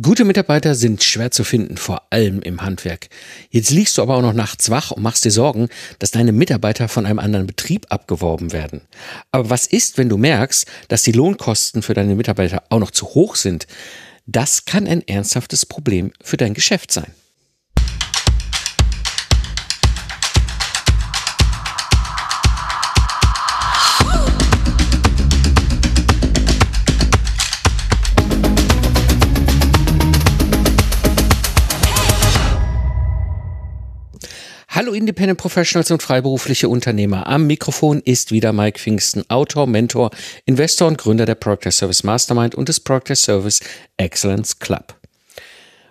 Gute Mitarbeiter sind schwer zu finden, vor allem im Handwerk. Jetzt liegst du aber auch noch nachts wach und machst dir Sorgen, dass deine Mitarbeiter von einem anderen Betrieb abgeworben werden. Aber was ist, wenn du merkst, dass die Lohnkosten für deine Mitarbeiter auch noch zu hoch sind? Das kann ein ernsthaftes Problem für dein Geschäft sein. Hallo Independent Professionals und freiberufliche Unternehmer. Am Mikrofon ist wieder Mike Pfingsten, Autor, Mentor, Investor und Gründer der Project Service Mastermind und des Project Service Excellence Club.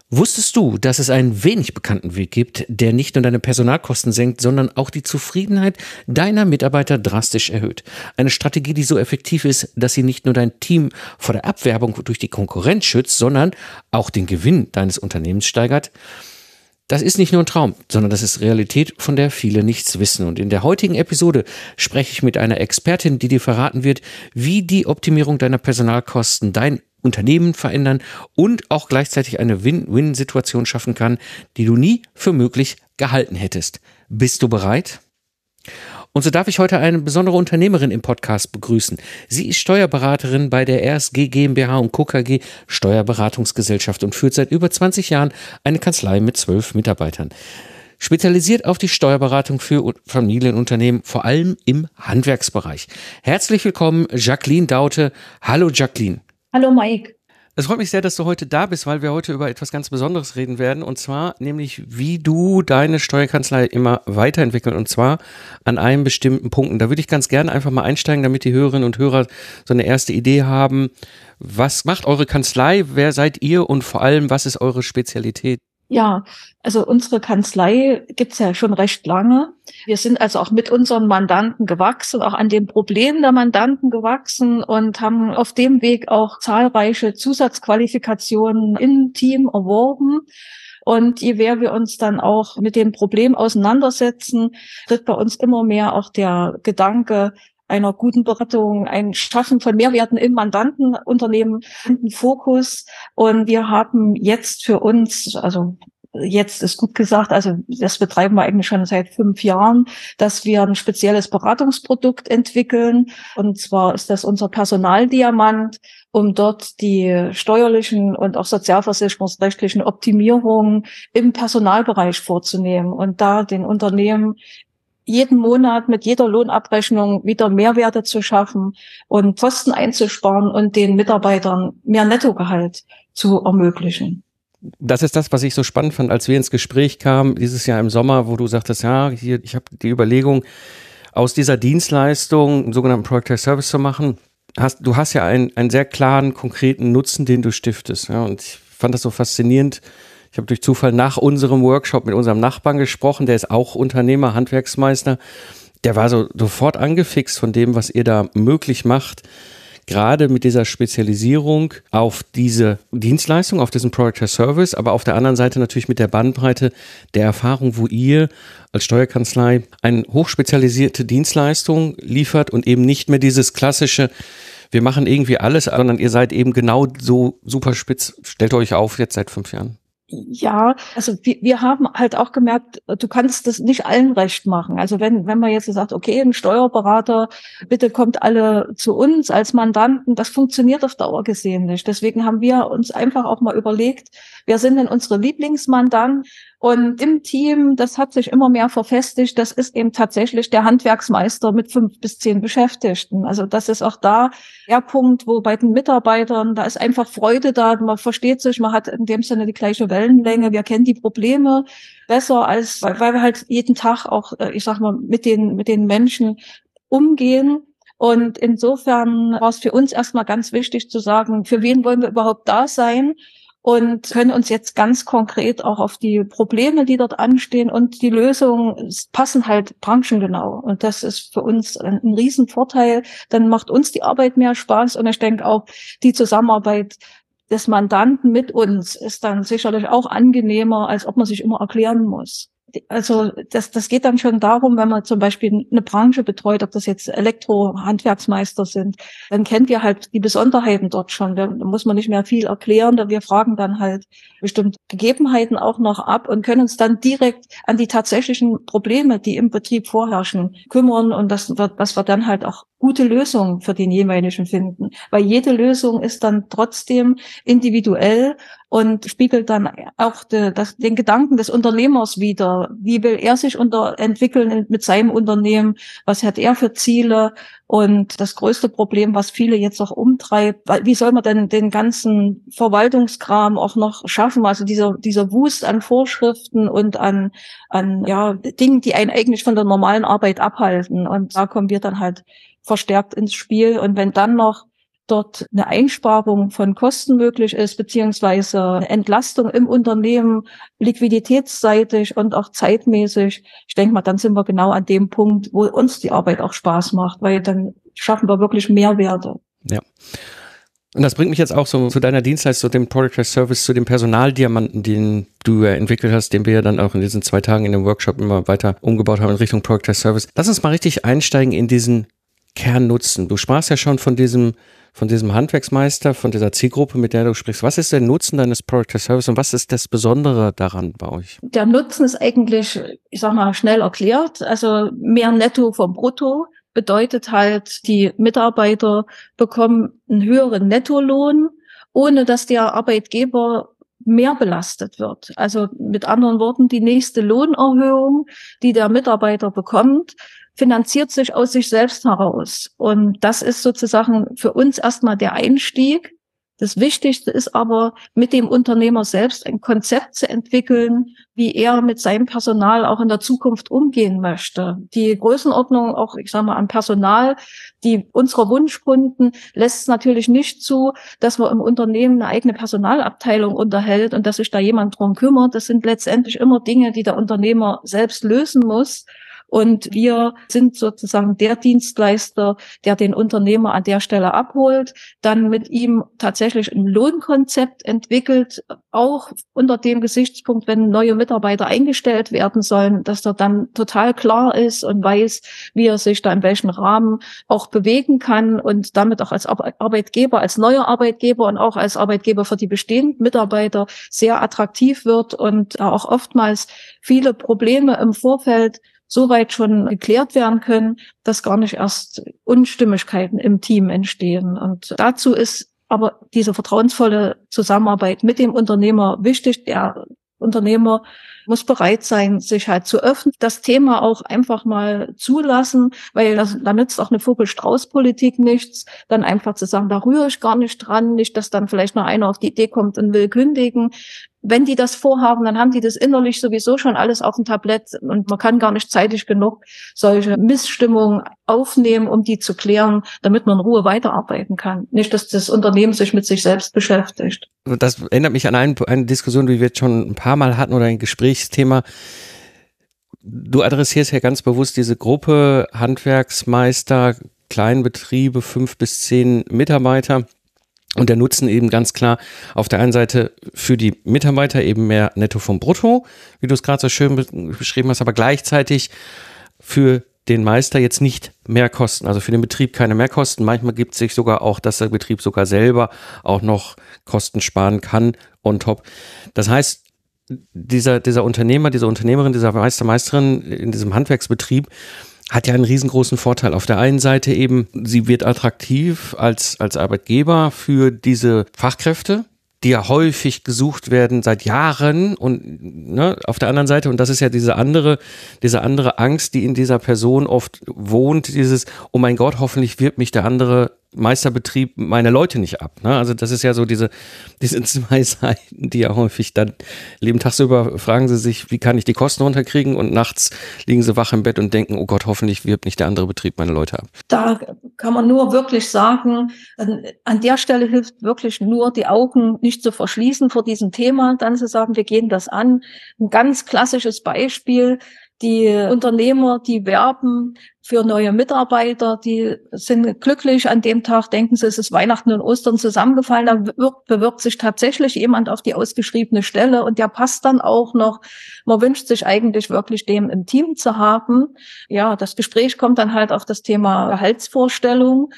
Wusstest du, dass es einen wenig bekannten Weg gibt, der nicht nur deine Personalkosten senkt, sondern auch die Zufriedenheit deiner Mitarbeiter drastisch erhöht? Eine Strategie, die so effektiv ist, dass sie nicht nur dein Team vor der Abwerbung durch die Konkurrenz schützt, sondern auch den Gewinn deines Unternehmens steigert? Das ist nicht nur ein Traum, sondern das ist Realität, von der viele nichts wissen. Und in der heutigen Episode spreche ich mit einer Expertin, die dir verraten wird, wie die Optimierung deiner Personalkosten dein Unternehmen verändern und auch gleichzeitig eine Win-Win-Situation schaffen kann, die du nie für möglich gehalten hättest. Bist du bereit? Und so darf ich heute eine besondere Unternehmerin im Podcast begrüßen. Sie ist Steuerberaterin bei der RSG GmbH und Co. Steuerberatungsgesellschaft und führt seit über 20 Jahren eine Kanzlei mit zwölf Mitarbeitern. Spezialisiert auf die Steuerberatung für Familienunternehmen, vor allem im Handwerksbereich. Herzlich willkommen, Jacqueline Daute. Hallo, Jacqueline. Hallo, Mike. Es freut mich sehr, dass du heute da bist, weil wir heute über etwas ganz Besonderes reden werden. Und zwar nämlich, wie du deine Steuerkanzlei immer weiterentwickeln. Und zwar an einem bestimmten Punkt. Und da würde ich ganz gerne einfach mal einsteigen, damit die Hörerinnen und Hörer so eine erste Idee haben. Was macht eure Kanzlei? Wer seid ihr? Und vor allem, was ist eure Spezialität? Ja, also unsere Kanzlei gibt's ja schon recht lange. Wir sind also auch mit unseren Mandanten gewachsen, auch an den Problemen der Mandanten gewachsen und haben auf dem Weg auch zahlreiche Zusatzqualifikationen im Team erworben. Und je mehr wir uns dann auch mit dem Problem auseinandersetzen, tritt bei uns immer mehr auch der Gedanke, einer guten Beratung, ein Schaffen von Mehrwerten im Mandantenunternehmen in den Fokus. Und wir haben jetzt für uns, also jetzt ist gut gesagt, also das betreiben wir eigentlich schon seit fünf Jahren, dass wir ein spezielles Beratungsprodukt entwickeln. Und zwar ist das unser Personaldiamant, um dort die steuerlichen und auch sozialversicherungsrechtlichen Optimierungen im Personalbereich vorzunehmen und da den Unternehmen jeden Monat mit jeder Lohnabrechnung wieder Mehrwerte zu schaffen und Kosten einzusparen und den Mitarbeitern mehr Nettogehalt zu ermöglichen. Das ist das, was ich so spannend fand, als wir ins Gespräch kamen, dieses Jahr im Sommer, wo du sagtest, ja, hier, ich habe die Überlegung, aus dieser Dienstleistung einen sogenannten Project Service zu machen. Hast, du hast ja einen, einen sehr klaren, konkreten Nutzen, den du stiftest. Ja, und ich fand das so faszinierend, ich habe durch Zufall nach unserem Workshop mit unserem Nachbarn gesprochen, der ist auch Unternehmer, Handwerksmeister. Der war so sofort angefixt von dem, was ihr da möglich macht. Gerade mit dieser Spezialisierung auf diese Dienstleistung, auf diesen Product as Service, aber auf der anderen Seite natürlich mit der Bandbreite der Erfahrung, wo ihr als Steuerkanzlei eine hochspezialisierte Dienstleistung liefert und eben nicht mehr dieses klassische, wir machen irgendwie alles, sondern ihr seid eben genau so super spitz. Stellt euch auf jetzt seit fünf Jahren. Ja, also wir, wir haben halt auch gemerkt, du kannst das nicht allen recht machen. Also wenn, wenn man jetzt sagt, okay, ein Steuerberater, bitte kommt alle zu uns als Mandanten, das funktioniert auf Dauer gesehen nicht. Deswegen haben wir uns einfach auch mal überlegt, wer sind denn unsere Lieblingsmandanten? Und im Team, das hat sich immer mehr verfestigt, das ist eben tatsächlich der Handwerksmeister mit fünf bis zehn Beschäftigten. Also das ist auch da der Punkt, wo bei den Mitarbeitern, da ist einfach Freude da, man versteht sich, man hat in dem Sinne die gleiche Wellenlänge, wir kennen die Probleme besser als, weil, wir halt jeden Tag auch, äh, ich sag mal, mit den, mit den Menschen umgehen. Und insofern war es für uns erstmal ganz wichtig zu sagen, für wen wollen wir überhaupt da sein? Und können uns jetzt ganz konkret auch auf die Probleme, die dort anstehen und die Lösungen passen halt branchengenau. Und das ist für uns ein, ein Riesenvorteil. Dann macht uns die Arbeit mehr Spaß und ich denke auch die Zusammenarbeit des Mandanten mit uns ist dann sicherlich auch angenehmer, als ob man sich immer erklären muss. Also das, das geht dann schon darum, wenn man zum Beispiel eine Branche betreut, ob das jetzt Elektro-Handwerksmeister sind, dann kennt ihr halt die Besonderheiten dort schon. Da muss man nicht mehr viel erklären. Wir fragen dann halt bestimmte Gegebenheiten auch noch ab und können uns dann direkt an die tatsächlichen Probleme, die im Betrieb vorherrschen, kümmern und das wird, was wir dann halt auch gute Lösungen für den jeweiligen finden. Weil jede Lösung ist dann trotzdem individuell und spiegelt dann auch de, das, den Gedanken des Unternehmers wieder. Wie will er sich unter, entwickeln mit seinem Unternehmen? Was hat er für Ziele? Und das größte Problem, was viele jetzt auch umtreibt, wie soll man denn den ganzen Verwaltungskram auch noch schaffen? Also dieser, dieser Wust an Vorschriften und an, an, ja, Dingen, die einen eigentlich von der normalen Arbeit abhalten. Und da kommen wir dann halt verstärkt ins Spiel. Und wenn dann noch dort eine Einsparung von Kosten möglich ist, beziehungsweise Entlastung im Unternehmen, liquiditätsseitig und auch zeitmäßig, ich denke mal, dann sind wir genau an dem Punkt, wo uns die Arbeit auch Spaß macht, weil dann schaffen wir wirklich Mehrwerte. Ja. Und das bringt mich jetzt auch so zu deiner Dienstleistung, dem Product as Service, zu dem Personaldiamanten, den du ja entwickelt hast, den wir ja dann auch in diesen zwei Tagen in dem Workshop immer weiter umgebaut haben in Richtung Product as Service. Lass uns mal richtig einsteigen in diesen Kernnutzen. Du sprachst ja schon von diesem, von diesem Handwerksmeister, von dieser Zielgruppe, mit der du sprichst. Was ist der Nutzen deines Product as Service und was ist das Besondere daran bei euch? Der Nutzen ist eigentlich, ich sag mal, schnell erklärt. Also mehr Netto vom Brutto bedeutet halt, die Mitarbeiter bekommen einen höheren Nettolohn, ohne dass der Arbeitgeber mehr belastet wird. Also mit anderen Worten, die nächste Lohnerhöhung, die der Mitarbeiter bekommt, finanziert sich aus sich selbst heraus. Und das ist sozusagen für uns erstmal der Einstieg. Das Wichtigste ist aber, mit dem Unternehmer selbst ein Konzept zu entwickeln, wie er mit seinem Personal auch in der Zukunft umgehen möchte. Die Größenordnung auch, ich sage mal, an Personal, die unserer Wunschkunden lässt es natürlich nicht zu, dass man im Unternehmen eine eigene Personalabteilung unterhält und dass sich da jemand drum kümmert. Das sind letztendlich immer Dinge, die der Unternehmer selbst lösen muss. Und wir sind sozusagen der Dienstleister, der den Unternehmer an der Stelle abholt, dann mit ihm tatsächlich ein Lohnkonzept entwickelt, auch unter dem Gesichtspunkt, wenn neue Mitarbeiter eingestellt werden sollen, dass er dann total klar ist und weiß, wie er sich da in welchem Rahmen auch bewegen kann und damit auch als Arbeitgeber, als neuer Arbeitgeber und auch als Arbeitgeber für die bestehenden Mitarbeiter sehr attraktiv wird und auch oftmals viele Probleme im Vorfeld so weit schon geklärt werden können, dass gar nicht erst Unstimmigkeiten im Team entstehen. Und dazu ist aber diese vertrauensvolle Zusammenarbeit mit dem Unternehmer wichtig. Der Unternehmer muss bereit sein, sich halt zu öffnen, das Thema auch einfach mal zulassen, weil das, da nützt auch eine Vogel-Strauß-Politik nichts, dann einfach zu sagen, da rühre ich gar nicht dran, nicht, dass dann vielleicht noch einer auf die Idee kommt und will kündigen wenn die das vorhaben, dann haben die das innerlich sowieso schon alles auf dem Tablett und man kann gar nicht zeitig genug solche Missstimmungen aufnehmen, um die zu klären, damit man in Ruhe weiterarbeiten kann. Nicht, dass das Unternehmen sich mit sich selbst beschäftigt. Das erinnert mich an eine, eine Diskussion, die wir jetzt schon ein paar Mal hatten oder ein Gesprächsthema. Du adressierst ja ganz bewusst diese Gruppe Handwerksmeister, Kleinbetriebe, fünf bis zehn Mitarbeiter und der Nutzen eben ganz klar auf der einen Seite für die Mitarbeiter eben mehr Netto vom Brutto, wie du es gerade so schön beschrieben hast, aber gleichzeitig für den Meister jetzt nicht mehr Kosten, also für den Betrieb keine Mehrkosten. Manchmal gibt es sich sogar auch, dass der Betrieb sogar selber auch noch Kosten sparen kann on top. Das heißt, dieser, dieser Unternehmer, diese Unternehmerin, dieser Meister, Meisterin in diesem Handwerksbetrieb hat ja einen riesengroßen Vorteil. Auf der einen Seite eben, sie wird attraktiv als, als Arbeitgeber für diese Fachkräfte, die ja häufig gesucht werden seit Jahren und ne, auf der anderen Seite, und das ist ja diese andere, diese andere Angst, die in dieser Person oft wohnt, dieses, oh mein Gott, hoffentlich wird mich der andere Meisterbetrieb meine Leute nicht ab. Ne? Also das ist ja so diese, diese zwei Seiten, die ja häufig dann leben. Tagsüber fragen sie sich, wie kann ich die Kosten runterkriegen und nachts liegen sie wach im Bett und denken, oh Gott, hoffentlich wirbt nicht der andere Betrieb meine Leute ab. Da kann man nur wirklich sagen, an der Stelle hilft wirklich nur, die Augen nicht zu verschließen vor diesem Thema, dann zu sagen, wir gehen das an. Ein ganz klassisches Beispiel, Die Unternehmer, die werben für neue Mitarbeiter, die sind glücklich an dem Tag, denken sie, es ist Weihnachten und Ostern zusammengefallen, da bewirbt sich tatsächlich jemand auf die ausgeschriebene Stelle und der passt dann auch noch. Man wünscht sich eigentlich wirklich, dem im Team zu haben. Ja, das Gespräch kommt dann halt auf das Thema Gehaltsvorstellung.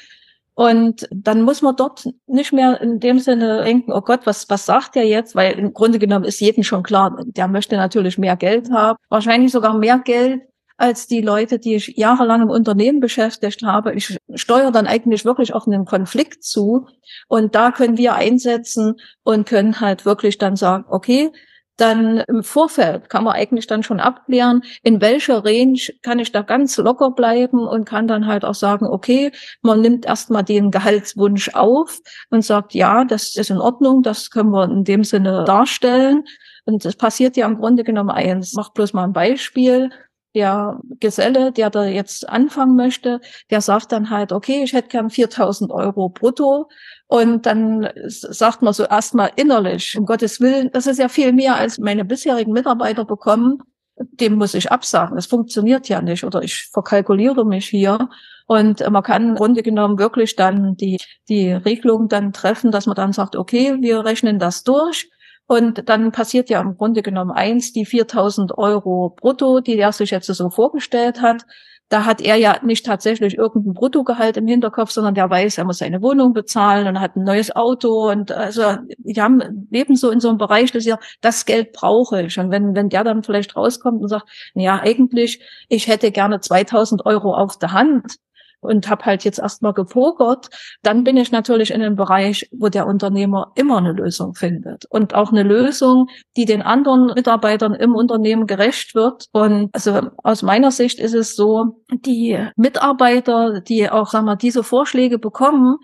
Und dann muss man dort nicht mehr in dem Sinne denken, oh Gott, was, was sagt der jetzt? Weil im Grunde genommen ist jedem schon klar, der möchte natürlich mehr Geld haben, wahrscheinlich sogar mehr Geld als die Leute, die ich jahrelang im Unternehmen beschäftigt habe. Ich steuere dann eigentlich wirklich auf einen Konflikt zu. Und da können wir einsetzen und können halt wirklich dann sagen, okay, dann im Vorfeld kann man eigentlich dann schon abklären, in welcher Range kann ich da ganz locker bleiben und kann dann halt auch sagen, okay, man nimmt erstmal den Gehaltswunsch auf und sagt, ja, das ist in Ordnung, das können wir in dem Sinne darstellen. Und es passiert ja im Grunde genommen eins. Ich mach bloß mal ein Beispiel der Geselle, der da jetzt anfangen möchte, der sagt dann halt, okay, ich hätte gern 4000 Euro brutto. Und dann sagt man so erstmal innerlich, um Gottes Willen, das ist ja viel mehr, als meine bisherigen Mitarbeiter bekommen. Dem muss ich absagen. Das funktioniert ja nicht oder ich verkalkuliere mich hier. Und man kann im Grunde genommen wirklich dann die, die Regelung dann treffen, dass man dann sagt, okay, wir rechnen das durch und dann passiert ja im Grunde genommen eins, die 4000 Euro brutto, die er sich jetzt so vorgestellt hat. Da hat er ja nicht tatsächlich irgendein Bruttogehalt im Hinterkopf, sondern der weiß, er muss seine Wohnung bezahlen und hat ein neues Auto und also die haben leben so in so einem Bereich, dass ja das Geld brauche ich. Und wenn wenn der dann vielleicht rauskommt und sagt, ja eigentlich ich hätte gerne 2000 Euro auf der Hand, und habe halt jetzt erstmal gepokert, dann bin ich natürlich in einem Bereich, wo der Unternehmer immer eine Lösung findet und auch eine Lösung, die den anderen Mitarbeitern im Unternehmen gerecht wird. Und also aus meiner Sicht ist es so, die Mitarbeiter, die auch, sagen wir, diese Vorschläge bekommen,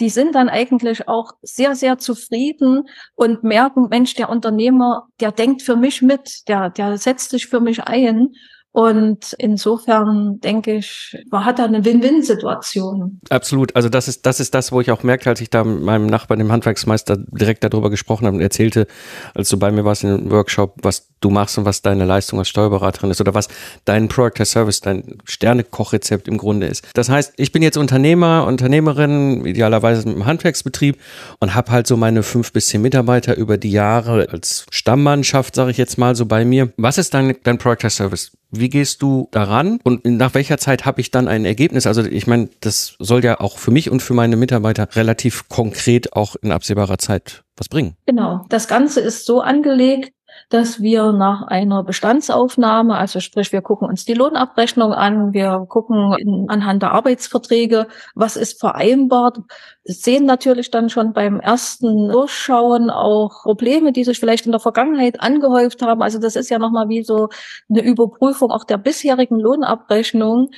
die sind dann eigentlich auch sehr, sehr zufrieden und merken, Mensch, der Unternehmer, der denkt für mich mit, der, der setzt sich für mich ein. Und insofern denke ich, man hat da eine Win-Win-Situation. Absolut. Also das ist, das ist das, wo ich auch merkte, als ich da mit meinem Nachbarn, dem Handwerksmeister, direkt darüber gesprochen habe und erzählte, als du bei mir warst in dem Workshop, was du machst und was deine Leistung als Steuerberaterin ist oder was dein Product as Service, dein Sternekochrezept im Grunde ist. Das heißt, ich bin jetzt Unternehmer, Unternehmerin, idealerweise mit einem Handwerksbetrieb und habe halt so meine fünf bis zehn Mitarbeiter über die Jahre als Stammmannschaft, sage ich jetzt mal so bei mir. Was ist dein, dein Product as Service? Wie gehst du daran und nach welcher Zeit habe ich dann ein Ergebnis? Also ich meine, das soll ja auch für mich und für meine Mitarbeiter relativ konkret auch in absehbarer Zeit was bringen. Genau. Das Ganze ist so angelegt, dass wir nach einer Bestandsaufnahme, also sprich, wir gucken uns die Lohnabrechnung an, wir gucken in, anhand der Arbeitsverträge, was ist vereinbart, sehen natürlich dann schon beim ersten Durchschauen auch Probleme, die sich vielleicht in der Vergangenheit angehäuft haben. Also das ist ja nochmal wie so eine Überprüfung auch der bisherigen Lohnabrechnung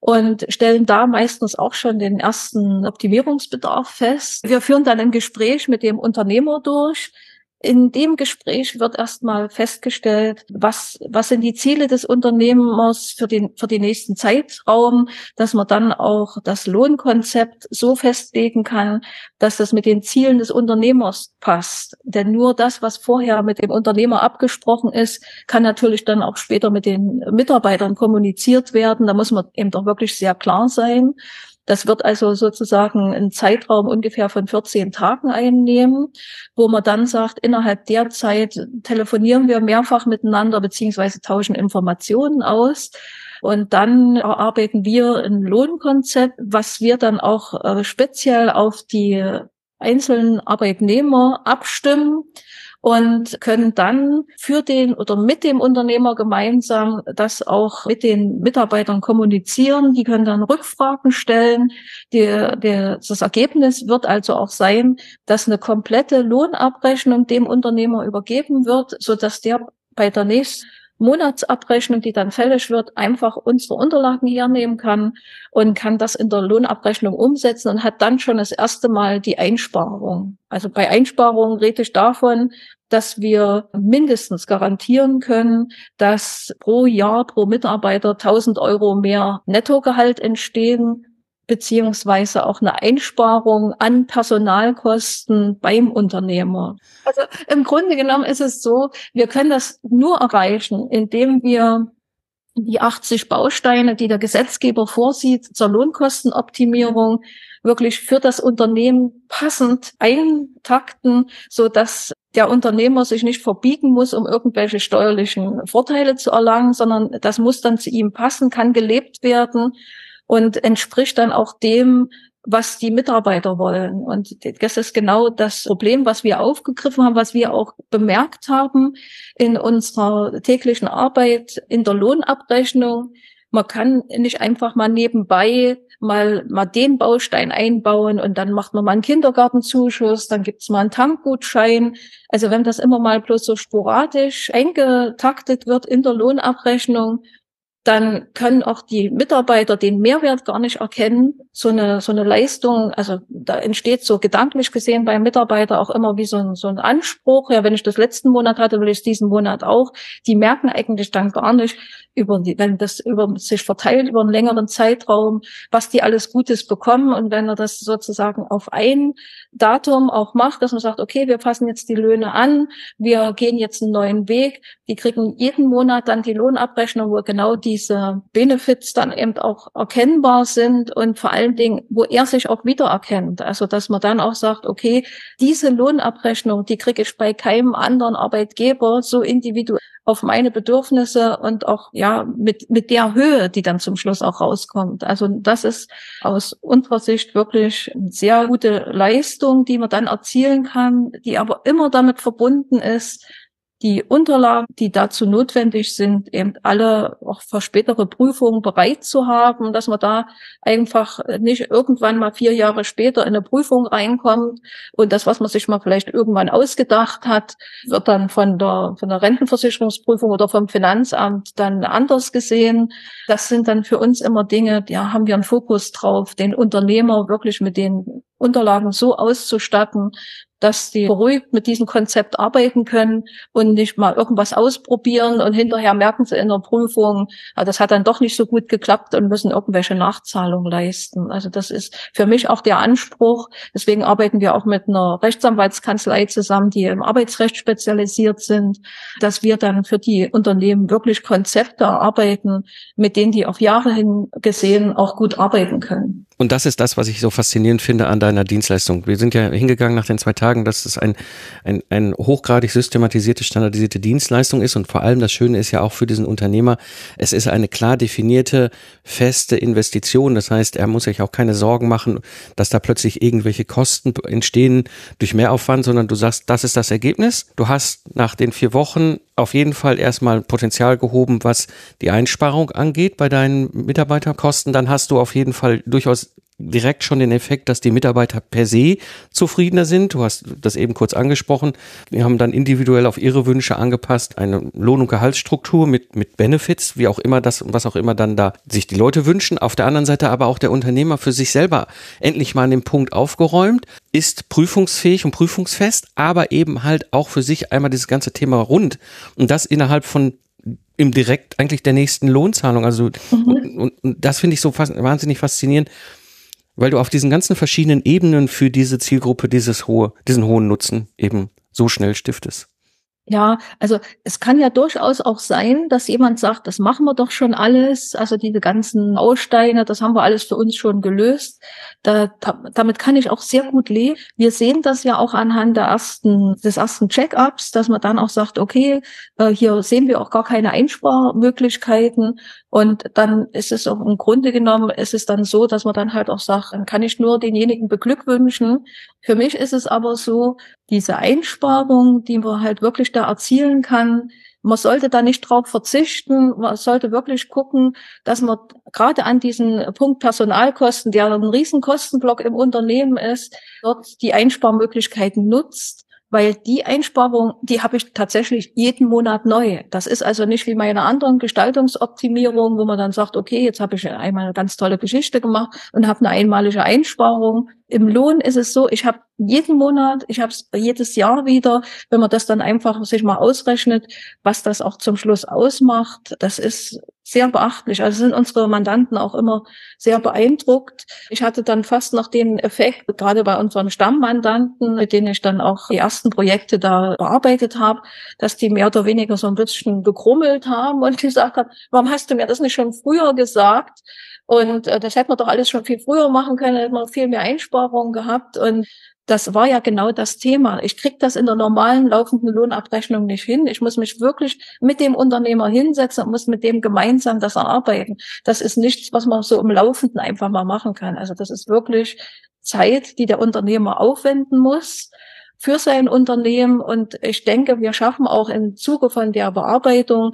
und stellen da meistens auch schon den ersten Optimierungsbedarf fest. Wir führen dann ein Gespräch mit dem Unternehmer durch, in dem Gespräch wird erstmal festgestellt, was, was sind die Ziele des Unternehmers für den, für den nächsten Zeitraum, dass man dann auch das Lohnkonzept so festlegen kann, dass das mit den Zielen des Unternehmers passt. Denn nur das, was vorher mit dem Unternehmer abgesprochen ist, kann natürlich dann auch später mit den Mitarbeitern kommuniziert werden. Da muss man eben doch wirklich sehr klar sein. Das wird also sozusagen einen Zeitraum ungefähr von 14 Tagen einnehmen, wo man dann sagt, innerhalb der Zeit telefonieren wir mehrfach miteinander beziehungsweise tauschen Informationen aus. Und dann erarbeiten wir ein Lohnkonzept, was wir dann auch äh, speziell auf die einzelnen Arbeitnehmer abstimmen und können dann für den oder mit dem Unternehmer gemeinsam das auch mit den Mitarbeitern kommunizieren. Die können dann Rückfragen stellen. Die, die, das Ergebnis wird also auch sein, dass eine komplette Lohnabrechnung dem Unternehmer übergeben wird, so dass der bei der nächsten Monatsabrechnung, die dann fällig wird, einfach unsere Unterlagen hernehmen kann und kann das in der Lohnabrechnung umsetzen und hat dann schon das erste Mal die Einsparung. Also bei Einsparungen rede ich davon, dass wir mindestens garantieren können, dass pro Jahr, pro Mitarbeiter 1000 Euro mehr Nettogehalt entstehen beziehungsweise auch eine Einsparung an Personalkosten beim Unternehmer. Also im Grunde genommen ist es so, wir können das nur erreichen, indem wir die 80 Bausteine, die der Gesetzgeber vorsieht zur Lohnkostenoptimierung, wirklich für das Unternehmen passend eintakten, so dass der Unternehmer sich nicht verbiegen muss, um irgendwelche steuerlichen Vorteile zu erlangen, sondern das muss dann zu ihm passen, kann gelebt werden und entspricht dann auch dem, was die Mitarbeiter wollen. Und das ist genau das Problem, was wir aufgegriffen haben, was wir auch bemerkt haben in unserer täglichen Arbeit in der Lohnabrechnung. Man kann nicht einfach mal nebenbei mal, mal den Baustein einbauen und dann macht man mal einen Kindergartenzuschuss, dann gibt's mal einen Tankgutschein. Also wenn das immer mal bloß so sporadisch eingetaktet wird in der Lohnabrechnung, dann können auch die Mitarbeiter den Mehrwert gar nicht erkennen. So eine, so eine Leistung, also da entsteht so gedanklich gesehen beim Mitarbeiter auch immer wie so ein, so ein Anspruch. Ja, wenn ich das letzten Monat hatte, will ich es diesen Monat auch. Die merken eigentlich dann gar nicht, über die, wenn das über sich verteilt über einen längeren Zeitraum, was die alles Gutes bekommen. Und wenn er das sozusagen auf ein Datum auch macht, dass man sagt, okay, wir passen jetzt die Löhne an, wir gehen jetzt einen neuen Weg, die kriegen jeden Monat dann die Lohnabrechnung, wo genau diese Benefits dann eben auch erkennbar sind und vor allen Dingen, wo er sich auch wiedererkennt. Also, dass man dann auch sagt, okay, diese Lohnabrechnung, die kriege ich bei keinem anderen Arbeitgeber so individuell auf meine Bedürfnisse und auch ja mit mit der Höhe, die dann zum Schluss auch rauskommt. Also das ist aus unserer Sicht wirklich eine sehr gute Leistung, die man dann erzielen kann, die aber immer damit verbunden ist, die Unterlagen, die dazu notwendig sind, eben alle auch für spätere Prüfungen bereit zu haben, dass man da einfach nicht irgendwann mal vier Jahre später in eine Prüfung reinkommt und das, was man sich mal vielleicht irgendwann ausgedacht hat, wird dann von der, von der Rentenversicherungsprüfung oder vom Finanzamt dann anders gesehen. Das sind dann für uns immer Dinge, ja, haben wir einen Fokus drauf, den Unternehmer wirklich mit den Unterlagen so auszustatten, dass die beruhigt mit diesem Konzept arbeiten können und nicht mal irgendwas ausprobieren und hinterher merken sie in der Prüfung, ah, das hat dann doch nicht so gut geklappt und müssen irgendwelche Nachzahlungen leisten. Also das ist für mich auch der Anspruch. Deswegen arbeiten wir auch mit einer Rechtsanwaltskanzlei zusammen, die im Arbeitsrecht spezialisiert sind, dass wir dann für die Unternehmen wirklich Konzepte erarbeiten, mit denen die auf Jahre hin gesehen auch gut arbeiten können. Und das ist das, was ich so faszinierend finde an deiner Dienstleistung. Wir sind ja hingegangen nach den zwei Tagen, dass es ein, ein, ein hochgradig systematisierte, standardisierte Dienstleistung ist. Und vor allem das Schöne ist ja auch für diesen Unternehmer, es ist eine klar definierte, feste Investition. Das heißt, er muss sich auch keine Sorgen machen, dass da plötzlich irgendwelche Kosten entstehen durch Mehraufwand, sondern du sagst, das ist das Ergebnis. Du hast nach den vier Wochen auf jeden Fall erstmal Potenzial gehoben, was die Einsparung angeht bei deinen Mitarbeiterkosten. Dann hast du auf jeden Fall durchaus direkt schon den Effekt, dass die Mitarbeiter per se zufriedener sind. Du hast das eben kurz angesprochen. Wir haben dann individuell auf ihre Wünsche angepasst eine Lohn- und Gehaltsstruktur mit, mit Benefits, wie auch immer das, was auch immer dann da sich die Leute wünschen. Auf der anderen Seite aber auch der Unternehmer für sich selber endlich mal an dem Punkt aufgeräumt, ist prüfungsfähig und prüfungsfest, aber eben halt auch für sich einmal dieses ganze Thema rund und das innerhalb von im direkt eigentlich der nächsten Lohnzahlung. Also mhm. und, und, das finde ich so fast, wahnsinnig faszinierend, weil du auf diesen ganzen verschiedenen Ebenen für diese Zielgruppe dieses hohe, diesen hohen Nutzen eben so schnell stiftest. Ja, also es kann ja durchaus auch sein, dass jemand sagt, das machen wir doch schon alles, also diese ganzen Aussteine, das haben wir alles für uns schon gelöst. Da, damit kann ich auch sehr gut leben. Wir sehen das ja auch anhand der ersten, des ersten Check-ups, dass man dann auch sagt, okay, äh, hier sehen wir auch gar keine Einsparmöglichkeiten. Und dann ist es auch im Grunde genommen, ist es dann so, dass man dann halt auch sagt, dann kann ich nur denjenigen beglückwünschen. Für mich ist es aber so, diese Einsparung, die man halt wirklich da erzielen kann, man sollte da nicht drauf verzichten. Man sollte wirklich gucken, dass man gerade an diesen Punkt Personalkosten, der ein Riesenkostenblock im Unternehmen ist, dort die Einsparmöglichkeiten nutzt weil die Einsparung, die habe ich tatsächlich jeden Monat neu. Das ist also nicht wie meine anderen Gestaltungsoptimierungen, wo man dann sagt, okay, jetzt habe ich einmal eine ganz tolle Geschichte gemacht und habe eine einmalige Einsparung Im Lohn ist es so, ich habe jeden Monat, ich habe es jedes Jahr wieder, wenn man das dann einfach sich mal ausrechnet, was das auch zum Schluss ausmacht, das ist sehr beachtlich. Also sind unsere Mandanten auch immer sehr beeindruckt. Ich hatte dann fast noch den Effekt, gerade bei unseren Stammmandanten, mit denen ich dann auch die ersten Projekte da bearbeitet habe, dass die mehr oder weniger so ein bisschen gegrummelt haben und gesagt haben, warum hast du mir das nicht schon früher gesagt? Und äh, das hätte man doch alles schon viel früher machen können, hätte man viel mehr Einsparungen gehabt. Und das war ja genau das Thema. Ich krieg das in der normalen laufenden Lohnabrechnung nicht hin. Ich muss mich wirklich mit dem Unternehmer hinsetzen und muss mit dem gemeinsam das erarbeiten. Das ist nichts, was man so im Laufenden einfach mal machen kann. Also das ist wirklich Zeit, die der Unternehmer aufwenden muss für sein Unternehmen. Und ich denke, wir schaffen auch im Zuge von der Bearbeitung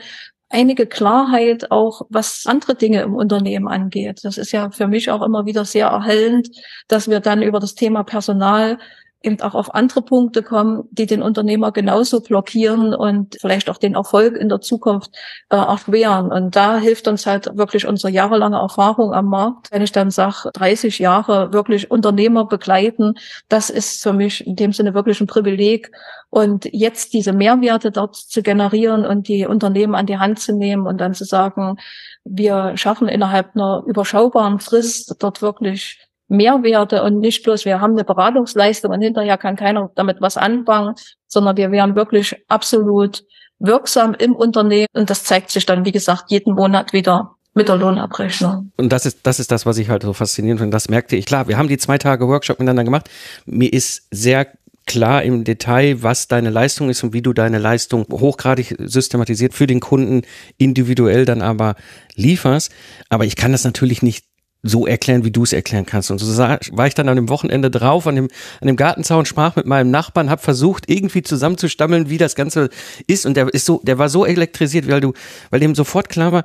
einige Klarheit auch, was andere Dinge im Unternehmen angeht. Das ist ja für mich auch immer wieder sehr erhellend, dass wir dann über das Thema Personal eben auch auf andere Punkte kommen, die den Unternehmer genauso blockieren und vielleicht auch den Erfolg in der Zukunft äh, erschweren. Und da hilft uns halt wirklich unsere jahrelange Erfahrung am Markt. Wenn ich dann sage, 30 Jahre wirklich Unternehmer begleiten, das ist für mich in dem Sinne wirklich ein Privileg. Und jetzt diese Mehrwerte dort zu generieren und die Unternehmen an die Hand zu nehmen und dann zu sagen, wir schaffen innerhalb einer überschaubaren Frist dort wirklich Mehrwerte und nicht bloß, wir haben eine Beratungsleistung und hinterher kann keiner damit was anfangen, sondern wir wären wirklich absolut wirksam im Unternehmen und das zeigt sich dann, wie gesagt, jeden Monat wieder mit der Lohnabrechnung. Und das ist, das ist das, was ich halt so faszinierend finde. Das merkte ich. Klar, wir haben die zwei Tage Workshop miteinander gemacht. Mir ist sehr klar im Detail, was deine Leistung ist und wie du deine Leistung hochgradig systematisiert für den Kunden individuell dann aber lieferst. Aber ich kann das natürlich nicht so erklären, wie du es erklären kannst. Und so war ich dann an dem Wochenende drauf, an dem, an dem Gartenzaun, sprach mit meinem Nachbarn, habe versucht, irgendwie zusammenzustammeln, wie das Ganze ist. Und der ist so, der war so elektrisiert, weil du, weil dem sofort klar war,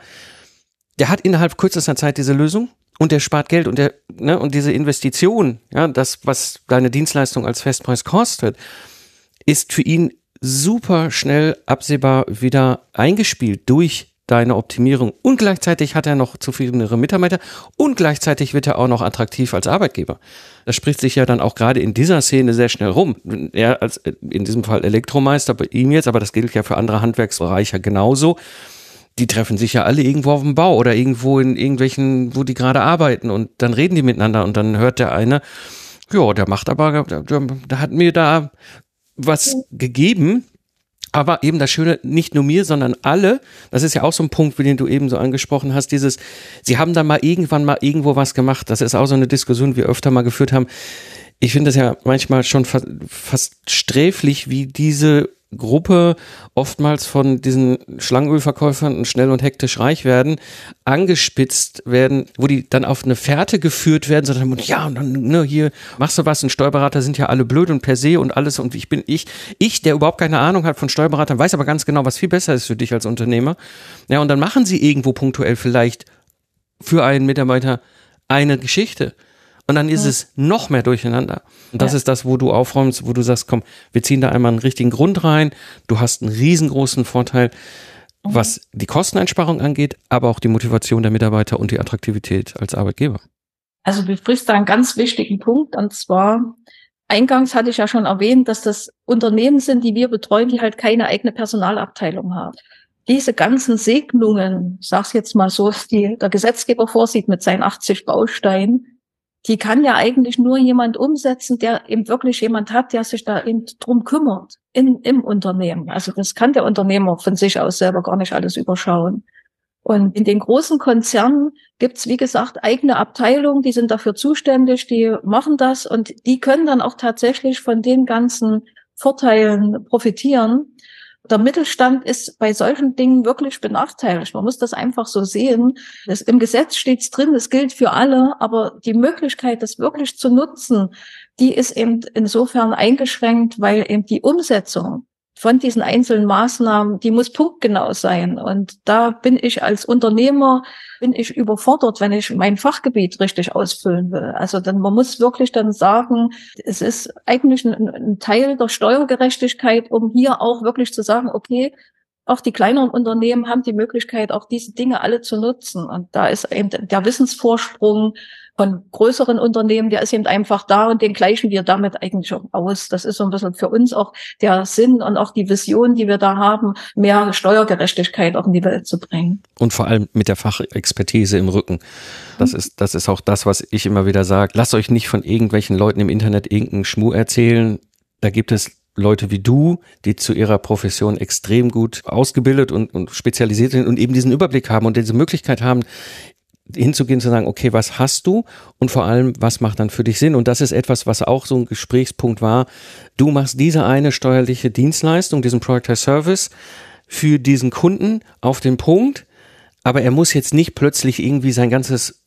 der hat innerhalb kürzester Zeit diese Lösung und der spart Geld und der, ne, und diese Investition, ja, das, was deine Dienstleistung als Festpreis kostet, ist für ihn super schnell absehbar wieder eingespielt durch deine Optimierung und gleichzeitig hat er noch zufriedenere Mitarbeiter und gleichzeitig wird er auch noch attraktiv als Arbeitgeber. Das spricht sich ja dann auch gerade in dieser Szene sehr schnell rum. Er als in diesem Fall Elektromeister bei ihm jetzt, aber das gilt ja für andere Handwerksbereiche genauso. Die treffen sich ja alle irgendwo auf dem Bau oder irgendwo in irgendwelchen, wo die gerade arbeiten und dann reden die miteinander und dann hört der eine, ja, der macht aber, der hat mir da was gegeben, aber eben das Schöne, nicht nur mir, sondern alle, das ist ja auch so ein Punkt, den du eben so angesprochen hast, dieses, sie haben da mal irgendwann mal irgendwo was gemacht. Das ist auch so eine Diskussion, die wir öfter mal geführt haben. Ich finde das ja manchmal schon fast, fast sträflich, wie diese Gruppe oftmals von diesen Schlangenölverkäufern schnell und hektisch reich werden, angespitzt werden, wo die dann auf eine Fährte geführt werden, sondern ja, und dann, ne, hier machst du was, und Steuerberater sind ja alle blöd und per se und alles und ich bin ich, ich, der überhaupt keine Ahnung hat von Steuerberatern, weiß aber ganz genau, was viel besser ist für dich als Unternehmer. Ja, und dann machen sie irgendwo punktuell vielleicht für einen Mitarbeiter eine Geschichte. Und dann ist ja. es noch mehr durcheinander. Und das ja. ist das, wo du aufräumst, wo du sagst, komm, wir ziehen da einmal einen richtigen Grund rein. Du hast einen riesengroßen Vorteil, mhm. was die Kosteneinsparung angeht, aber auch die Motivation der Mitarbeiter und die Attraktivität als Arbeitgeber. Also du sprichst da einen ganz wichtigen Punkt, und zwar Eingangs hatte ich ja schon erwähnt, dass das Unternehmen sind, die wir betreuen, die halt keine eigene Personalabteilung haben. Diese ganzen Segnungen, sag's jetzt mal so, die der Gesetzgeber vorsieht mit seinen 80 Bausteinen, die kann ja eigentlich nur jemand umsetzen, der eben wirklich jemand hat, der sich da eben drum kümmert in, im Unternehmen. Also das kann der Unternehmer von sich aus selber gar nicht alles überschauen. Und in den großen Konzernen gibt's wie gesagt, eigene Abteilungen, die sind dafür zuständig, die machen das und die können dann auch tatsächlich von den ganzen Vorteilen profitieren der Mittelstand ist bei solchen Dingen wirklich benachteiligt. Man muss das einfach so sehen. Das, Im Gesetz steht es drin, es gilt für alle, aber die Möglichkeit, das wirklich zu nutzen, die ist eben insofern eingeschränkt, weil eben die Umsetzung von diesen einzelnen Maßnahmen, die muss punktgenau sein. Und da bin ich als Unternehmer, bin ich überfordert, wenn ich mein Fachgebiet richtig ausfüllen will. Also dann, man muss wirklich dann sagen, es ist eigentlich ein, ein Teil der Steuergerechtigkeit, um hier auch wirklich zu sagen, okay, auch die kleineren Unternehmen haben die Möglichkeit, auch diese Dinge alle zu nutzen. Und da ist eben der Wissensvorsprung von größeren Unternehmen, der ist eben einfach da und den gleichen wir damit eigentlich auch aus. Das ist so ein bisschen für uns auch der Sinn und auch die Vision, die wir da haben, mehr Steuergerechtigkeit auch in die Welt zu bringen. Und vor allem mit der Fachexpertise im Rücken. Das mhm. ist, das ist auch das, was ich immer wieder sage. Lasst euch nicht von irgendwelchen Leuten im Internet irgendeinen Schmuh erzählen. Da gibt es Leute wie du, die zu ihrer Profession extrem gut ausgebildet und, und spezialisiert sind und eben diesen Überblick haben und diese Möglichkeit haben, hinzugehen, zu sagen, okay, was hast du und vor allem, was macht dann für dich Sinn? Und das ist etwas, was auch so ein Gesprächspunkt war. Du machst diese eine steuerliche Dienstleistung, diesen Product Service für diesen Kunden auf den Punkt, aber er muss jetzt nicht plötzlich irgendwie sein ganzes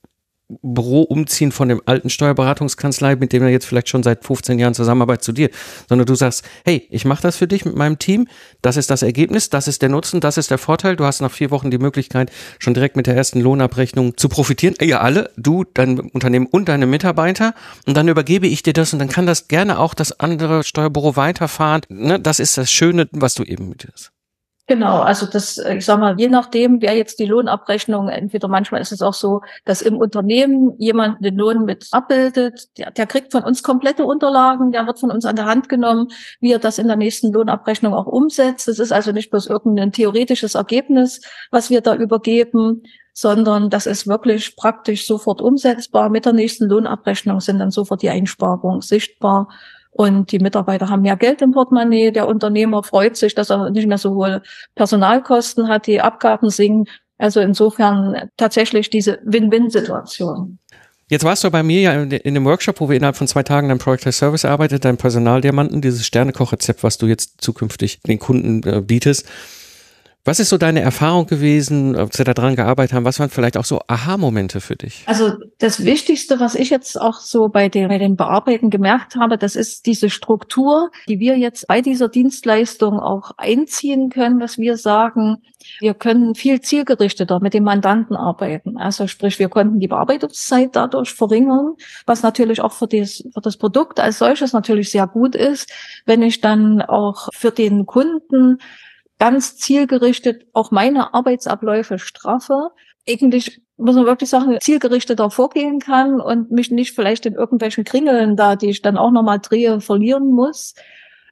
Büro umziehen von dem alten Steuerberatungskanzlei, mit dem er jetzt vielleicht schon seit 15 Jahren zusammenarbeitet, zu dir, sondern du sagst, hey, ich mache das für dich mit meinem Team, das ist das Ergebnis, das ist der Nutzen, das ist der Vorteil, du hast nach vier Wochen die Möglichkeit, schon direkt mit der ersten Lohnabrechnung zu profitieren, ihr alle, du, dein Unternehmen und deine Mitarbeiter. Und dann übergebe ich dir das und dann kann das gerne auch das andere Steuerbüro weiterfahren, ne? das ist das Schöne, was du eben mit dir hast. Genau, also das, ich sag mal, je nachdem, wer jetzt die Lohnabrechnung, entweder manchmal ist es auch so, dass im Unternehmen jemand den Lohn mit abbildet, der, der kriegt von uns komplette Unterlagen, der wird von uns an der Hand genommen, wie er das in der nächsten Lohnabrechnung auch umsetzt. Es ist also nicht bloß irgendein theoretisches Ergebnis, was wir da übergeben, sondern das ist wirklich praktisch sofort umsetzbar. Mit der nächsten Lohnabrechnung sind dann sofort die Einsparungen sichtbar. Und die Mitarbeiter haben mehr Geld im Portemonnaie. Der Unternehmer freut sich, dass er nicht mehr so hohe Personalkosten hat. Die Abgaben sinken. Also insofern tatsächlich diese Win-Win-Situation. Jetzt warst du bei mir ja in, dem Workshop, wo wir innerhalb von zwei Tagen dein Project Service arbeitet, dein Personaldiamanten, dieses Sternekochrezept, was du jetzt zukünftig den Kunden äh, bietest. Was ist so deine Erfahrung gewesen, ob Sie da dran gearbeitet haben? Was waren vielleicht auch so Aha-Momente für dich? Also das Wichtigste, was ich jetzt auch so bei den, bei den Bearbeiten gemerkt habe, das ist diese Struktur, die wir jetzt bei dieser Dienstleistung auch einziehen können, was wir sagen, wir können viel zielgerichteter mit dem Mandanten arbeiten. Also sprich, wir konnten die Bearbeitungszeit dadurch verringern, was natürlich auch für das, für das Produkt als solches natürlich sehr gut ist, wenn ich dann auch für den Kunden ganz zielgerichtet auch meine Arbeitsabläufe straffe, eigentlich muss man wirklich sagen, zielgerichteter vorgehen kann und mich nicht vielleicht in irgendwelchen Kringeln da, die ich dann auch nochmal drehe, verlieren muss.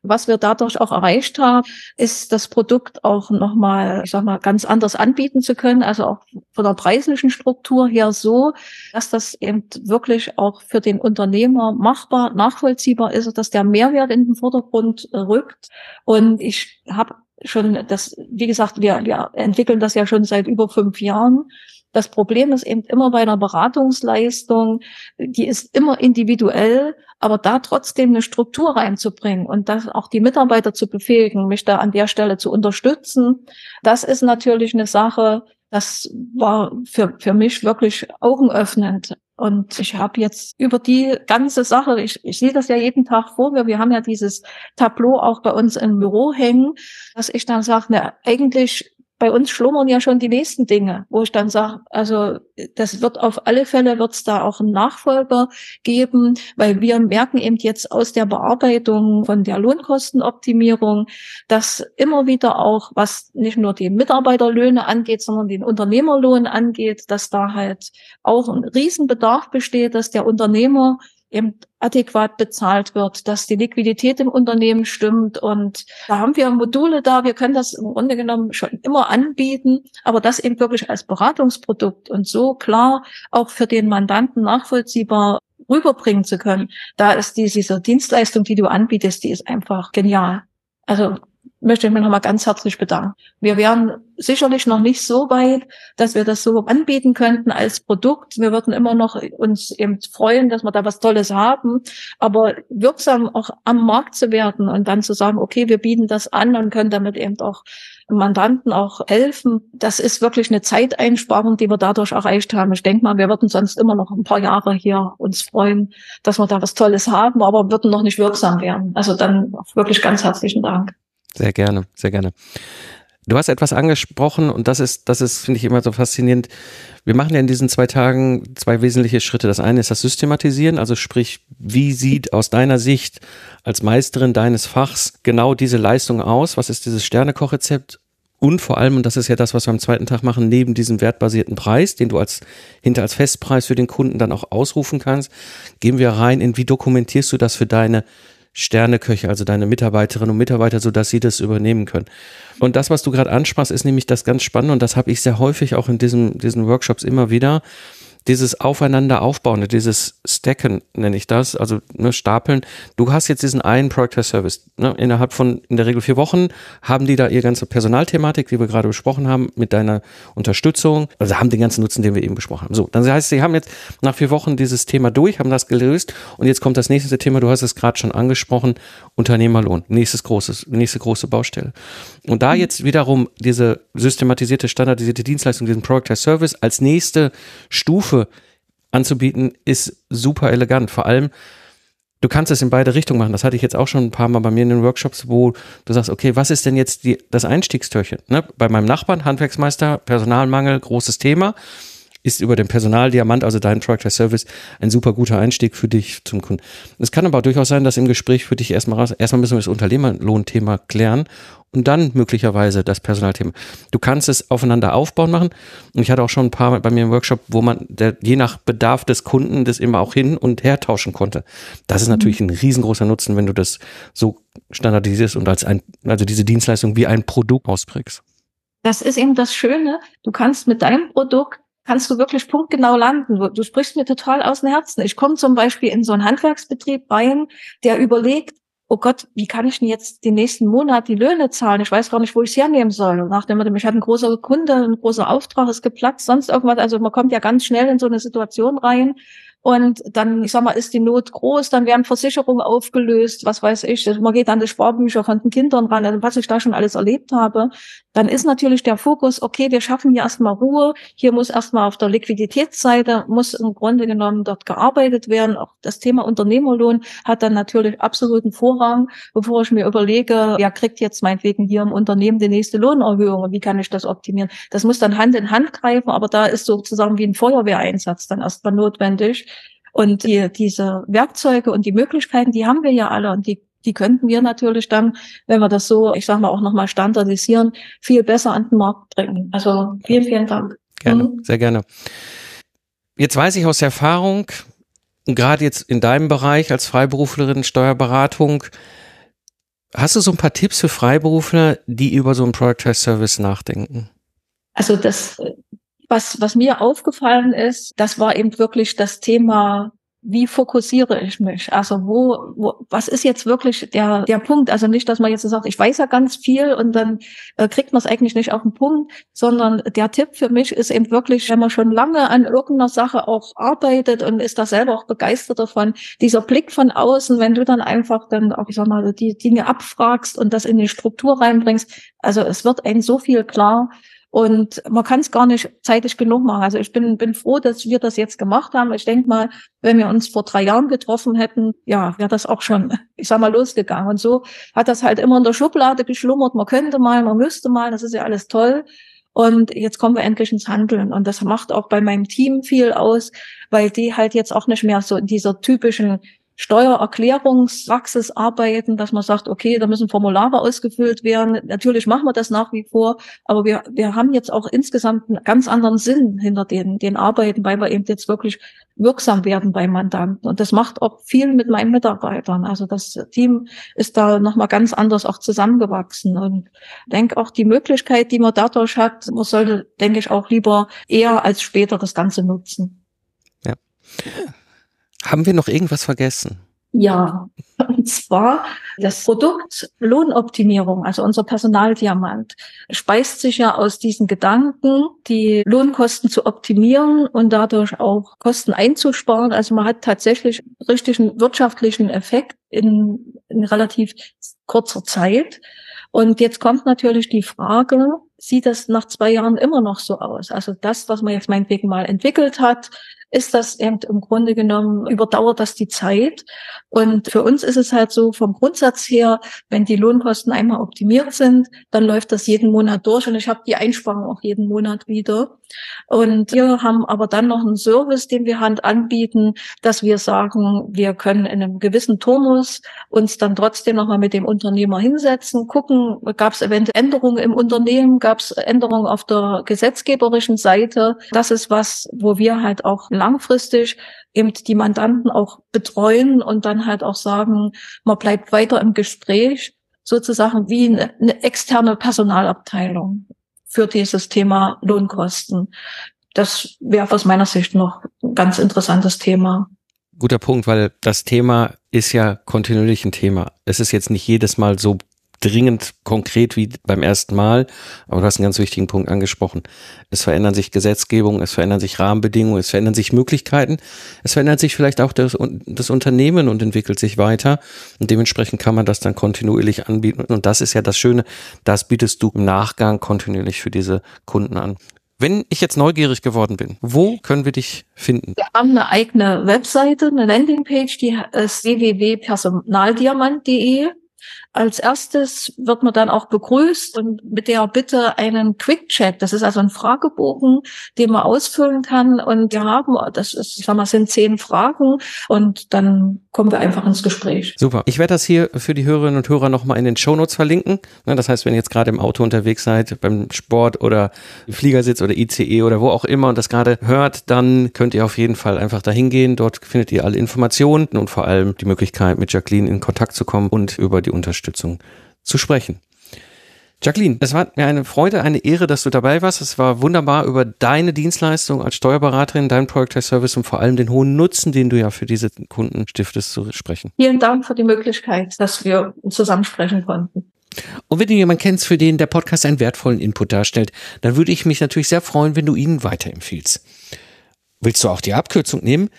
Was wir dadurch auch erreicht haben, ist das Produkt auch nochmal, ich sag mal, ganz anders anbieten zu können. Also auch von der preislichen Struktur her so, dass das eben wirklich auch für den Unternehmer machbar, nachvollziehbar ist, dass der Mehrwert in den Vordergrund rückt. Und ich habe schon das, wie gesagt, wir, wir entwickeln das ja schon seit über fünf Jahren. Das Problem ist eben immer bei einer Beratungsleistung, die ist immer individuell, aber da trotzdem eine Struktur reinzubringen und das auch die Mitarbeiter zu befähigen, mich da an der Stelle zu unterstützen, das ist natürlich eine Sache, das war für, für mich wirklich augenöffnend. Und ich habe jetzt über die ganze Sache, ich, ich sehe das ja jeden Tag vor mir, wir haben ja dieses Tableau auch bei uns im Büro hängen, dass ich dann sage, ne, eigentlich bei uns schlummern ja schon die nächsten Dinge, wo ich dann sage, also das wird auf alle Fälle wird es da auch einen Nachfolger geben, weil wir merken eben jetzt aus der Bearbeitung von der Lohnkostenoptimierung, dass immer wieder auch, was nicht nur die Mitarbeiterlöhne angeht, sondern den Unternehmerlohn angeht, dass da halt auch ein Riesenbedarf besteht, dass der Unternehmer eben adäquat bezahlt wird, dass die Liquidität im Unternehmen stimmt. Und da haben wir Module da. Wir können das im Grunde genommen schon immer anbieten, aber das eben wirklich als Beratungsprodukt und so klar auch für den Mandanten nachvollziehbar rüberbringen zu können. Da ist die, diese Dienstleistung, die du anbietest, die ist einfach genial. Also möchte ich mich nochmal ganz herzlich bedanken. Wir wären sicherlich noch nicht so weit, dass wir das so anbieten könnten als Produkt. Wir würden immer noch uns eben freuen, dass wir da was Tolles haben, aber wirksam auch am Markt zu werden und dann zu sagen, okay, wir bieten das an und können damit eben auch Mandanten auch helfen. Das ist wirklich eine Zeiteinsparung, die wir dadurch erreicht haben. Ich denke mal, wir würden sonst immer noch ein paar Jahre hier uns freuen, dass wir da was Tolles haben, aber würden noch nicht wirksam werden. Also dann wirklich ganz herzlichen Dank. Sehr gerne, sehr gerne. Du hast etwas angesprochen und das ist, das ist, finde ich immer so faszinierend. Wir machen ja in diesen zwei Tagen zwei wesentliche Schritte. Das eine ist das Systematisieren, also sprich, wie sieht aus deiner Sicht als Meisterin deines Fachs genau diese Leistung aus? Was ist dieses Sternekochrezept? Und vor allem, und das ist ja das, was wir am zweiten Tag machen, neben diesem wertbasierten Preis, den du als hinter als Festpreis für den Kunden dann auch ausrufen kannst, gehen wir rein in, wie dokumentierst du das für deine Sterneköche, also deine Mitarbeiterinnen und Mitarbeiter, so dass sie das übernehmen können. Und das, was du gerade ansprachst, ist nämlich das ganz Spannende und das habe ich sehr häufig auch in diesem, diesen Workshops immer wieder dieses Aufeinander aufbauen, dieses Stacken nenne ich das, also ne, Stapeln. Du hast jetzt diesen einen Product Service. Ne, innerhalb von in der Regel vier Wochen haben die da ihr ganze Personalthematik, die wir gerade besprochen haben, mit deiner Unterstützung. Also haben den ganzen Nutzen, den wir eben besprochen haben. So, dann heißt, sie haben jetzt nach vier Wochen dieses Thema durch, haben das gelöst und jetzt kommt das nächste Thema. Du hast es gerade schon angesprochen: Unternehmerlohn. Nächstes großes, nächste große Baustelle. Und da jetzt wiederum diese systematisierte, standardisierte Dienstleistung, diesen Product Service als nächste Stufe Stufe anzubieten, ist super elegant. Vor allem, du kannst es in beide Richtungen machen. Das hatte ich jetzt auch schon ein paar Mal bei mir in den Workshops, wo du sagst, okay, was ist denn jetzt die, das Einstiegstürchen? Ne? Bei meinem Nachbarn, Handwerksmeister, Personalmangel, großes Thema ist über den Personaldiamant, also dein Product Service, ein super guter Einstieg für dich zum Kunden. Es kann aber durchaus sein, dass im Gespräch für dich erstmal raus, erstmal müssen wir das Unternehmerlohnthema klären und dann möglicherweise das Personalthema. Du kannst es aufeinander aufbauen machen. Und ich hatte auch schon ein paar bei mir im Workshop, wo man der, je nach Bedarf des Kunden das immer auch hin und her tauschen konnte. Das ist natürlich ein riesengroßer Nutzen, wenn du das so standardisierst und als ein, also diese Dienstleistung wie ein Produkt ausprägst. Das ist eben das Schöne. Du kannst mit deinem Produkt kannst du wirklich punktgenau landen. Du sprichst mir total aus dem Herzen. Ich komme zum Beispiel in so einen Handwerksbetrieb rein, der überlegt, oh Gott, wie kann ich denn jetzt den nächsten Monat die Löhne zahlen? Ich weiß gar nicht, wo ich es hernehmen soll. Und nachdem man, ich hatte ein großer Kunde, ein großer Auftrag ist geplatzt, sonst irgendwas. Also man kommt ja ganz schnell in so eine Situation rein, und dann, ich sag mal, ist die Not groß, dann werden Versicherungen aufgelöst, was weiß ich. Man geht an die Sparbücher von den Kindern ran, also was ich da schon alles erlebt habe. Dann ist natürlich der Fokus, okay, wir schaffen hier erstmal Ruhe. Hier muss erstmal auf der Liquiditätsseite, muss im Grunde genommen dort gearbeitet werden. Auch das Thema Unternehmerlohn hat dann natürlich absoluten Vorrang, bevor ich mir überlege, wer kriegt jetzt meinetwegen hier im Unternehmen die nächste Lohnerhöhung und wie kann ich das optimieren. Das muss dann Hand in Hand greifen, aber da ist sozusagen wie ein Feuerwehreinsatz dann erstmal notwendig und die, diese Werkzeuge und die Möglichkeiten, die haben wir ja alle und die die könnten wir natürlich dann, wenn wir das so, ich sag mal, auch nochmal standardisieren, viel besser an den Markt bringen. Also vielen, vielen Dank. Gerne, mhm. sehr gerne. Jetzt weiß ich aus Erfahrung, gerade jetzt in deinem Bereich als Freiberuflerin Steuerberatung, hast du so ein paar Tipps für Freiberufler, die über so einen Product Test Service nachdenken? Also das was, was mir aufgefallen ist, das war eben wirklich das Thema wie fokussiere ich mich? Also wo, wo was ist jetzt wirklich der, der Punkt? Also nicht, dass man jetzt sagt, ich weiß ja ganz viel und dann äh, kriegt man es eigentlich nicht auf den Punkt, sondern der Tipp für mich ist eben wirklich, wenn man schon lange an irgendeiner Sache auch arbeitet und ist da selber auch begeistert davon, dieser Blick von außen, wenn du dann einfach dann auch, ich sag mal, die Dinge abfragst und das in die Struktur reinbringst, also es wird einem so viel klar, und man kann es gar nicht zeitig genug machen. Also ich bin, bin froh, dass wir das jetzt gemacht haben. Ich denke mal, wenn wir uns vor drei Jahren getroffen hätten, ja, wäre das auch schon, ich sag mal, losgegangen. Und so hat das halt immer in der Schublade geschlummert. Man könnte mal, man müsste mal, das ist ja alles toll. Und jetzt kommen wir endlich ins Handeln. Und das macht auch bei meinem Team viel aus, weil die halt jetzt auch nicht mehr so in dieser typischen Steuererklärungspraxis arbeiten, dass man sagt, okay, da müssen Formulare ausgefüllt werden. Natürlich machen wir das nach wie vor, aber wir, wir haben jetzt auch insgesamt einen ganz anderen Sinn hinter den, den Arbeiten, weil wir eben jetzt wirklich wirksam werden bei Mandanten. Und das macht auch viel mit meinen Mitarbeitern. Also das Team ist da nochmal ganz anders auch zusammengewachsen. Und denke auch die Möglichkeit, die man dadurch hat, man sollte, denke ich, auch lieber eher als später das Ganze nutzen. Ja. Haben wir noch irgendwas vergessen? Ja, und zwar das Produkt Lohnoptimierung, also unser Personaldiamant, speist sich ja aus diesen Gedanken, die Lohnkosten zu optimieren und dadurch auch Kosten einzusparen. Also man hat tatsächlich richtigen wirtschaftlichen Effekt in, in relativ kurzer Zeit. Und jetzt kommt natürlich die Frage, sieht das nach zwei Jahren immer noch so aus? Also das, was man jetzt meinetwegen mal entwickelt hat, ist das eben im Grunde genommen, überdauert das die Zeit. Und für uns ist es halt so vom Grundsatz her, wenn die Lohnkosten einmal optimiert sind, dann läuft das jeden Monat durch und ich habe die Einsparung auch jeden Monat wieder. Und wir haben aber dann noch einen Service, den wir Hand anbieten, dass wir sagen, wir können in einem gewissen Turnus uns dann trotzdem nochmal mit dem Unternehmer hinsetzen, gucken, gab es eventuell Änderungen im Unternehmen, gab es Änderungen auf der gesetzgeberischen Seite. Das ist was, wo wir halt auch langfristig eben die Mandanten auch betreuen und dann halt auch sagen, man bleibt weiter im Gespräch, sozusagen wie eine, eine externe Personalabteilung für dieses Thema Lohnkosten. Das wäre aus meiner Sicht noch ein ganz interessantes Thema. Guter Punkt, weil das Thema ist ja kontinuierlich ein Thema. Es ist jetzt nicht jedes Mal so dringend konkret wie beim ersten Mal, aber du hast einen ganz wichtigen Punkt angesprochen. Es verändern sich Gesetzgebungen, es verändern sich Rahmenbedingungen, es verändern sich Möglichkeiten, es verändert sich vielleicht auch das, das Unternehmen und entwickelt sich weiter und dementsprechend kann man das dann kontinuierlich anbieten und das ist ja das Schöne, das bietest du im Nachgang kontinuierlich für diese Kunden an. Wenn ich jetzt neugierig geworden bin, wo können wir dich finden? Wir haben eine eigene Webseite, eine Landingpage, die ist www.personaldiamant.de. Als erstes wird man dann auch begrüßt und mit der Bitte einen Quick-Chat. Das ist also ein Fragebogen, den man ausfüllen kann. Und wir haben, das ist, ich sag mal, sind zehn Fragen und dann kommen wir einfach ins Gespräch. Super. Ich werde das hier für die Hörerinnen und Hörer nochmal in den Shownotes verlinken. Das heißt, wenn ihr jetzt gerade im Auto unterwegs seid, beim Sport oder Fliegersitz oder ICE oder wo auch immer und das gerade hört, dann könnt ihr auf jeden Fall einfach dahin gehen. Dort findet ihr alle Informationen und vor allem die Möglichkeit, mit Jacqueline in Kontakt zu kommen und über die Unterstützung zu sprechen. Jacqueline, es war mir eine Freude, eine Ehre, dass du dabei warst. Es war wunderbar, über deine Dienstleistung als Steuerberaterin, dein Projektservice und vor allem den hohen Nutzen, den du ja für diese Kunden stiftest, zu sprechen. Vielen Dank für die Möglichkeit, dass wir zusammen sprechen konnten. Und wenn du jemanden kennst, für den der Podcast einen wertvollen Input darstellt, dann würde ich mich natürlich sehr freuen, wenn du ihn weiterempfiehlst. Willst du auch die Abkürzung nehmen?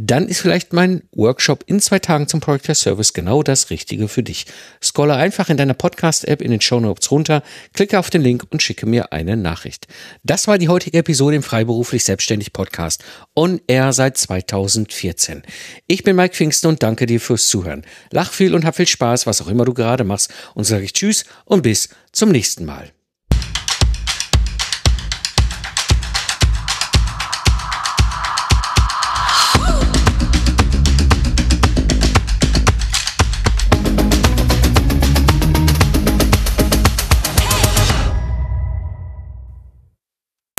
Dann ist vielleicht mein Workshop in zwei Tagen zum Project Service genau das Richtige für dich. Scrolle einfach in deiner Podcast-App in den Show Notes runter, klicke auf den Link und schicke mir eine Nachricht. Das war die heutige Episode im Freiberuflich Selbstständig Podcast on air seit 2014. Ich bin Mike Pfingsten und danke dir fürs Zuhören. Lach viel und hab viel Spaß, was auch immer du gerade machst und sage ich Tschüss und bis zum nächsten Mal.